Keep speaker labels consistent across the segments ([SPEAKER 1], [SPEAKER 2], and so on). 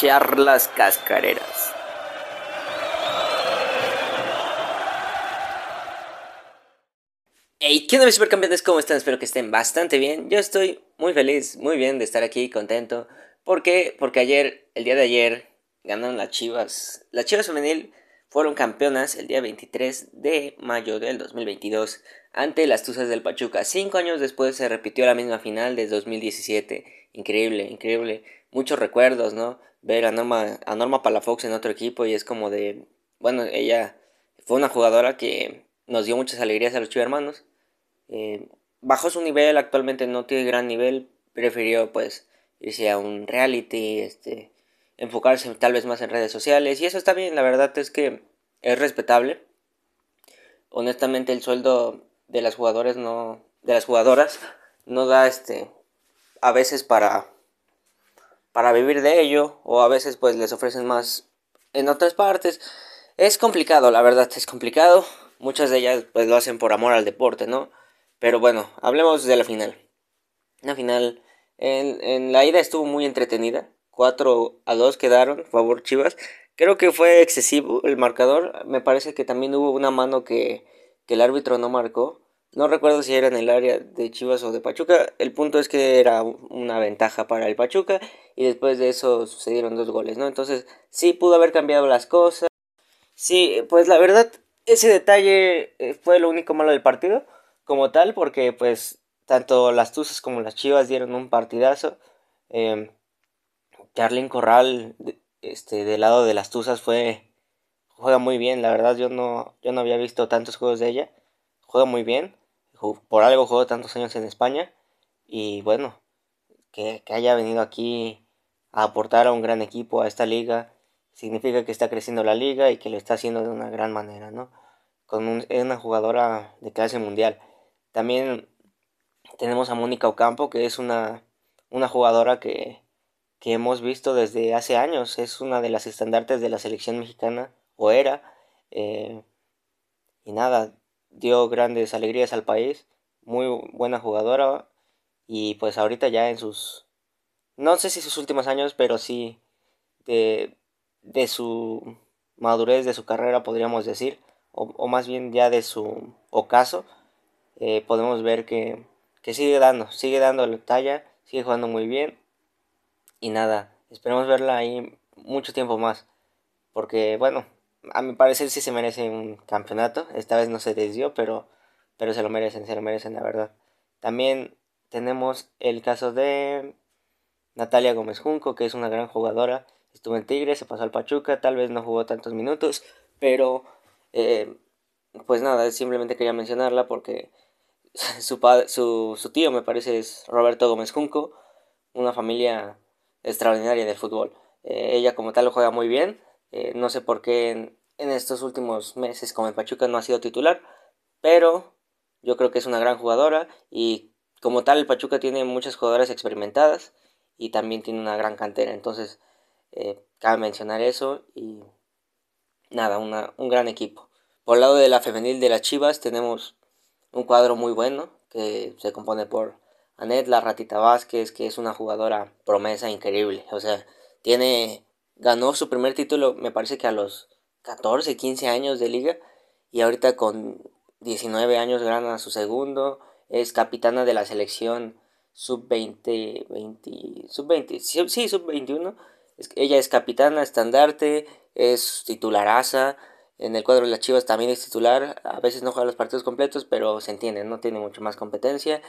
[SPEAKER 1] Charlas Cascareras. Hey, ¿qué onda mis supercampeones? ¿Cómo están? Espero que estén bastante bien. Yo estoy muy feliz, muy bien de estar aquí, contento. ¿Por qué? Porque ayer, el día de ayer, ganaron las Chivas. Las Chivas femenil fueron campeonas el día 23 de mayo del 2022 ante las Tuzas del Pachuca. Cinco años después se repitió la misma final de 2017. Increíble, increíble. Muchos recuerdos, ¿no? Ver a Norma, a Norma Palafox en otro equipo y es como de... Bueno, ella fue una jugadora que nos dio muchas alegrías a los Chivas hermanos. Eh, bajó su nivel, actualmente no tiene gran nivel. Prefirió pues irse a un reality, este enfocarse tal vez más en redes sociales y eso está bien, la verdad es que es respetable. Honestamente el sueldo de las jugadoras no de las jugadoras no da este a veces para para vivir de ello o a veces pues les ofrecen más en otras partes. Es complicado, la verdad, es complicado. Muchas de ellas pues lo hacen por amor al deporte, ¿no? Pero bueno, hablemos de la final. La final en, en la ida estuvo muy entretenida. 4 a 2 quedaron, favor Chivas. Creo que fue excesivo el marcador. Me parece que también hubo una mano que, que el árbitro no marcó. No recuerdo si era en el área de Chivas o de Pachuca. El punto es que era una ventaja para el Pachuca y después de eso sucedieron dos goles, ¿no? Entonces sí pudo haber cambiado las cosas. Sí, pues la verdad ese detalle eh, fue lo único malo del partido como tal porque pues tanto las Tuzas como las Chivas dieron un partidazo. Eh, Carlin Corral, este, del lado de las Tuzas fue juega muy bien, la verdad yo no yo no había visto tantos juegos de ella. Juega muy bien, por algo jugó tantos años en España y bueno, que, haya venido aquí a aportar a un gran equipo a esta liga significa que está creciendo la liga y que lo está haciendo de una gran manera, ¿no? Con una jugadora de clase mundial. También tenemos a Mónica Ocampo, que es una, una jugadora que, que hemos visto desde hace años. Es una de las estandartes de la selección mexicana, o era. Eh, y nada, dio grandes alegrías al país. Muy buena jugadora. Y pues ahorita ya en sus... No sé si sus últimos años, pero sí de, de su madurez de su carrera, podríamos decir. O, más bien ya de su ocaso. Eh, podemos ver que, que sigue dando, sigue dando la talla, sigue jugando muy bien y nada, esperemos verla ahí mucho tiempo más. Porque, bueno, a mi parecer sí se merece un campeonato. Esta vez no se desvió, pero, pero se lo merecen, se lo merecen, la verdad. También tenemos el caso de Natalia Gómez Junco, que es una gran jugadora. Estuvo en Tigre, se pasó al Pachuca, tal vez no jugó tantos minutos, pero eh, pues nada, simplemente quería mencionarla porque su, su, su tío me parece es Roberto Gómez Junco, una familia extraordinaria del fútbol. Eh, ella como tal juega muy bien. Eh, no sé por qué en, estos últimos meses como el Pachuca no ha sido titular. Pero yo creo que es una gran jugadora. Y como tal el Pachuca tiene muchas jugadoras experimentadas. Y también tiene una gran cantera. Entonces eh, cabe mencionar eso. Y nada, una, un gran equipo. Por el lado de la femenil de las Chivas tenemos un cuadro muy bueno. Que se compone por Anet La Ratita Vázquez, que es una jugadora promesa increíble. O sea, tiene. Ganó su primer título, me parece que a los 14, 15 años de liga. Y ahorita con 19 años gana su segundo. Es capitana de la selección sub-20, 20, sub-20, sí, sub-21. Ella es capitana, estandarte, es titularaza. En el cuadro de las Chivas también es titular. A veces no juega los partidos completos, pero se entiende, no tiene mucho más competencia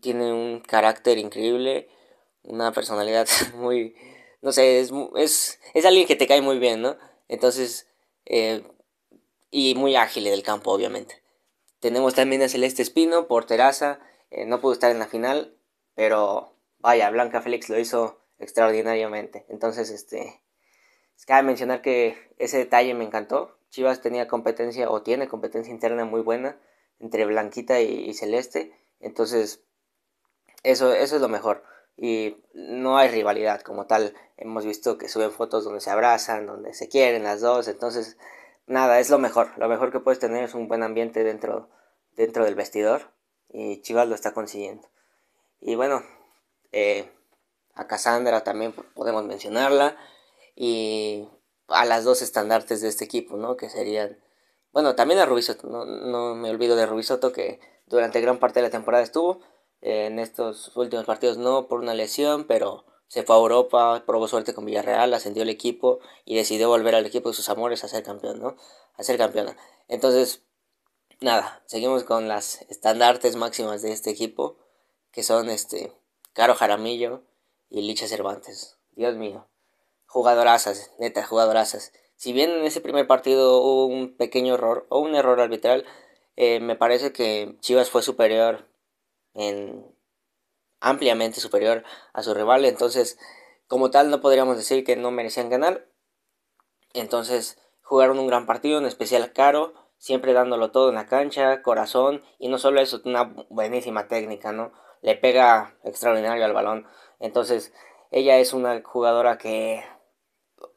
[SPEAKER 1] tiene un carácter increíble, una personalidad muy, no sé, es, es, es alguien que te cae muy bien, ¿no? Entonces, eh, y muy ágil del campo, obviamente. Tenemos también a Celeste Espino, por Terraza, eh, no pudo estar en la final, pero vaya, Blanca Félix lo hizo extraordinariamente. Entonces, este, cabe mencionar que ese detalle me encantó. Chivas tenía competencia o tiene competencia interna muy buena entre Blanquita y Celeste. Entonces, eso, eso es lo mejor. Y no hay rivalidad como tal. Hemos visto que suben fotos donde se abrazan, donde se quieren las dos. Entonces, nada, es lo mejor. Lo mejor que puedes tener es un buen ambiente dentro, dentro del vestidor. Y Chivas lo está consiguiendo. Y bueno, eh, a Cassandra también podemos mencionarla. y a las dos estandartes de este equipo, ¿no? Que serían, bueno, también a Rubisoto, no, no me olvido de Rubisoto que durante gran parte de la temporada estuvo, en estos últimos partidos no por una lesión, pero se fue a Europa, probó suerte con Villarreal, ascendió el equipo y decidió volver al equipo de sus amores a ser campeón, ¿no? A ser campeona. Entonces, nada, seguimos con las estandartes máximas de este equipo, que son este Caro Jaramillo y Licha Cervantes. Dios mío. Jugadorazas, neta, jugadorazas. Si bien en ese primer partido hubo un pequeño error o un error arbitral, eh, me parece que Chivas fue superior en ampliamente superior a su rival, entonces como tal no podríamos decir que no merecían ganar. Entonces jugaron un gran partido, en especial Caro, siempre dándolo todo en la cancha, corazón y no solo eso, una buenísima técnica, ¿no? Le pega extraordinario al balón. Entonces, ella es una jugadora que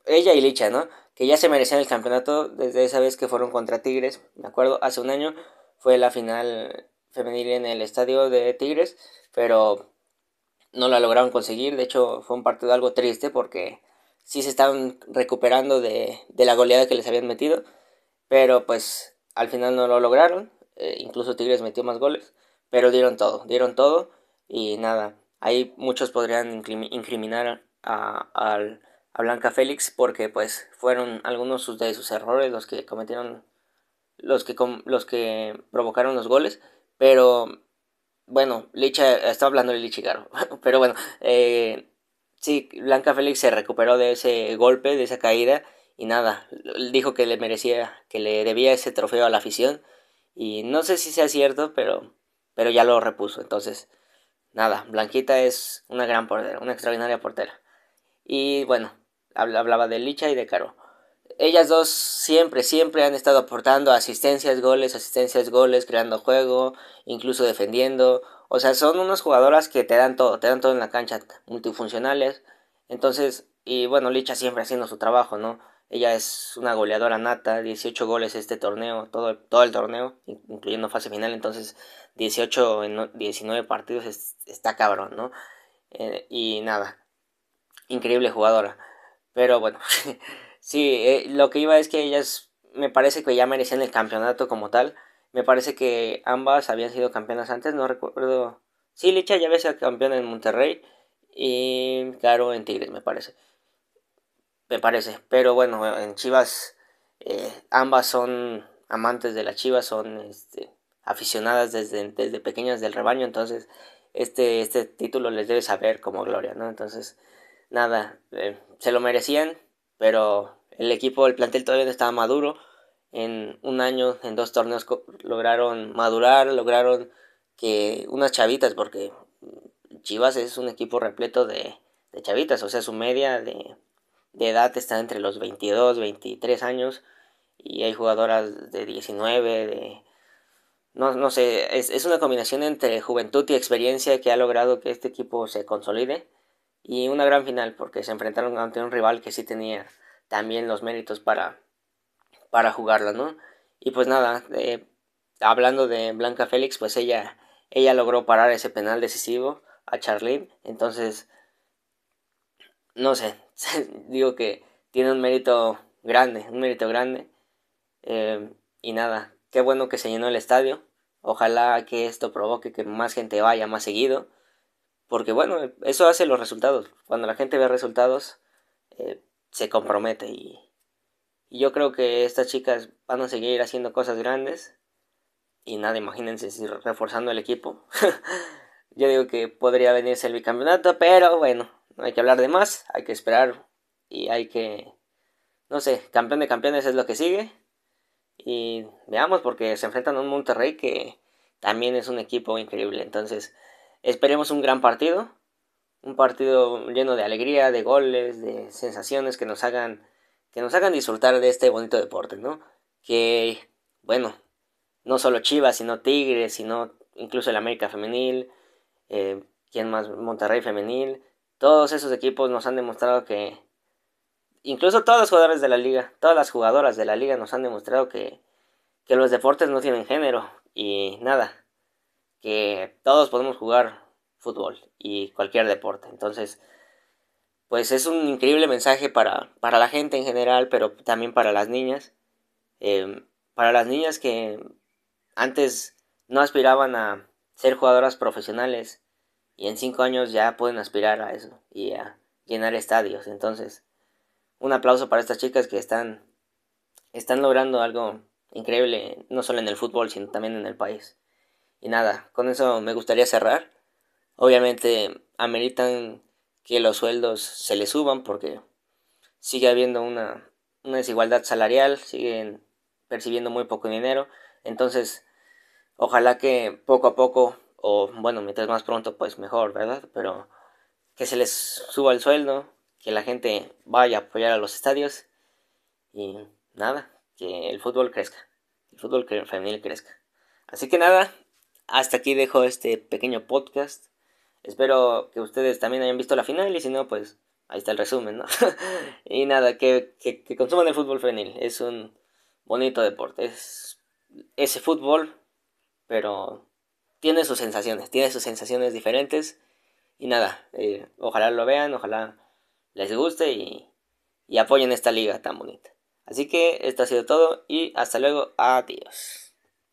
[SPEAKER 1] ella y Licha, ¿no? Que ya se merecían el campeonato desde esa vez que fueron contra Tigres, me acuerdo, hace un año fue la final femenil en el estadio de Tigres, pero no la lograron conseguir. De hecho, fue un partido algo triste porque sí se estaban recuperando de, la goleada que les habían metido, pero pues al final no lo lograron. Eh, incluso Tigres metió más goles, pero dieron todo, dieron todo y nada. Ahí muchos podrían incriminar a, a Blanca Félix porque pues fueron algunos de sus errores los que cometieron los que, los que provocaron los goles, pero bueno, Licha, estaba hablando de Lichigaro, pero bueno, eh, sí, Blanca Félix se recuperó de ese golpe, de esa caída, y nada, dijo que le merecía, que le debía ese trofeo a la afición, y no sé si sea cierto, pero, pero ya lo repuso, entonces, nada, Blanquita es una gran portera, una extraordinaria portera. Y bueno, hablaba de Licha y de Caro ellas dos siempre, siempre han estado aportando asistencias, goles, asistencias, goles, creando juego, incluso defendiendo. O sea, son unas jugadoras que te dan todo, te dan todo en la cancha, multifuncionales. Entonces, y bueno, Licha siempre haciendo su trabajo, ¿no? Ella es una goleadora nata, 18 goles este torneo, todo, todo el torneo, incluyendo fase final, entonces 18 en 19 partidos está cabrón, ¿no? Eh, y nada, increíble jugadora. Pero bueno, Sí, eh, lo que iba es que ellas me parece que ya merecían el campeonato como tal. Me parece que ambas habían sido campeonas antes, no recuerdo. Sí, Licha ya había sido campeona en Monterrey y claro en Tigres, me parece. Me parece, pero bueno, en Chivas eh, ambas son amantes de las Chivas, son este, aficionadas desde, desde pequeñas del rebaño, entonces este, este título les debe saber como gloria, ¿no? Entonces, nada, eh, se lo merecían, pero el equipo, el plantel todavía no estaba maduro. En un año, en dos torneos lograron madurar, lograron que unas chavitas, porque Chivas es un equipo repleto de, chavitas, o sea, su media de, edad está entre los 22, 23 años y hay jugadoras de 19, de... No, no sé, es, es una combinación entre juventud y experiencia que ha logrado que este equipo se consolide y una gran final porque se enfrentaron ante un rival que sí tenía también los méritos para, para jugarla, ¿no? Y pues nada, hablando de Blanca Félix, pues ella, ella logró parar ese penal decisivo a Charlene, entonces, no sé, digo que tiene un mérito grande, un mérito grande, eh, y nada, qué bueno que se llenó el estadio, ojalá que esto provoque que más gente vaya más seguido, porque bueno, eso hace los resultados. Cuando la gente ve resultados, eh, se compromete y, yo creo que estas chicas van a seguir haciendo cosas grandes. Y nada, imagínense si reforzando el equipo. yo digo que podría venirse el bicampeonato, pero bueno, no hay que hablar de más, hay que esperar y hay que, no sé, campeón de campeones es lo que sigue. Y veamos porque se enfrentan a un Monterrey que también es un equipo increíble. Entonces, Esperemos un gran partido, un partido lleno de alegría, de goles, de sensaciones que nos hagan que nos hagan disfrutar de este bonito deporte, ¿no? Que bueno, no solo Chivas, sino Tigres, sino incluso el América femenil, eh, quién más, Monterrey femenil, todos esos equipos nos han demostrado que incluso todos los jugadores de la liga, todas las jugadoras de la liga nos han demostrado que que los deportes no tienen género. Y nada, que todos podemos jugar fútbol y cualquier deporte. Entonces, pues es un increíble mensaje para, para la gente en general, pero también para las niñas. Em, para las niñas que antes no aspiraban a ser jugadoras profesionales y en cinco años ya pueden aspirar a eso y a llenar estadios. Entonces, un aplauso para estas chicas que están, están logrando algo increíble, no solo en el fútbol, sino también en el país. Y nada, con eso me gustaría cerrar. Obviamente ameritan que los sueldos se les suban porque sigue habiendo una, una desigualdad salarial, siguen percibiendo muy poco dinero. Entonces, ojalá que poco a poco, o bueno, mientras más pronto, pues mejor, ¿verdad? Pero que se les suba el sueldo, que la gente vaya a apoyar a los estadios y nada, que el fútbol crezca, el fútbol femenil crezca. Así que nada, hasta aquí dejo este pequeño podcast. Espero que ustedes también hayan visto la final y si no, pues ahí está el resumen, ¿no? y nada, que, que, consuman el fútbol femenil. Es un bonito deporte. Es ese fútbol, pero tiene sus sensaciones, tiene sus sensaciones diferentes. Y nada, eh, ojalá lo vean, ojalá les guste y, y apoyen esta liga tan bonita. Así que esto ha sido todo y hasta luego, adiós.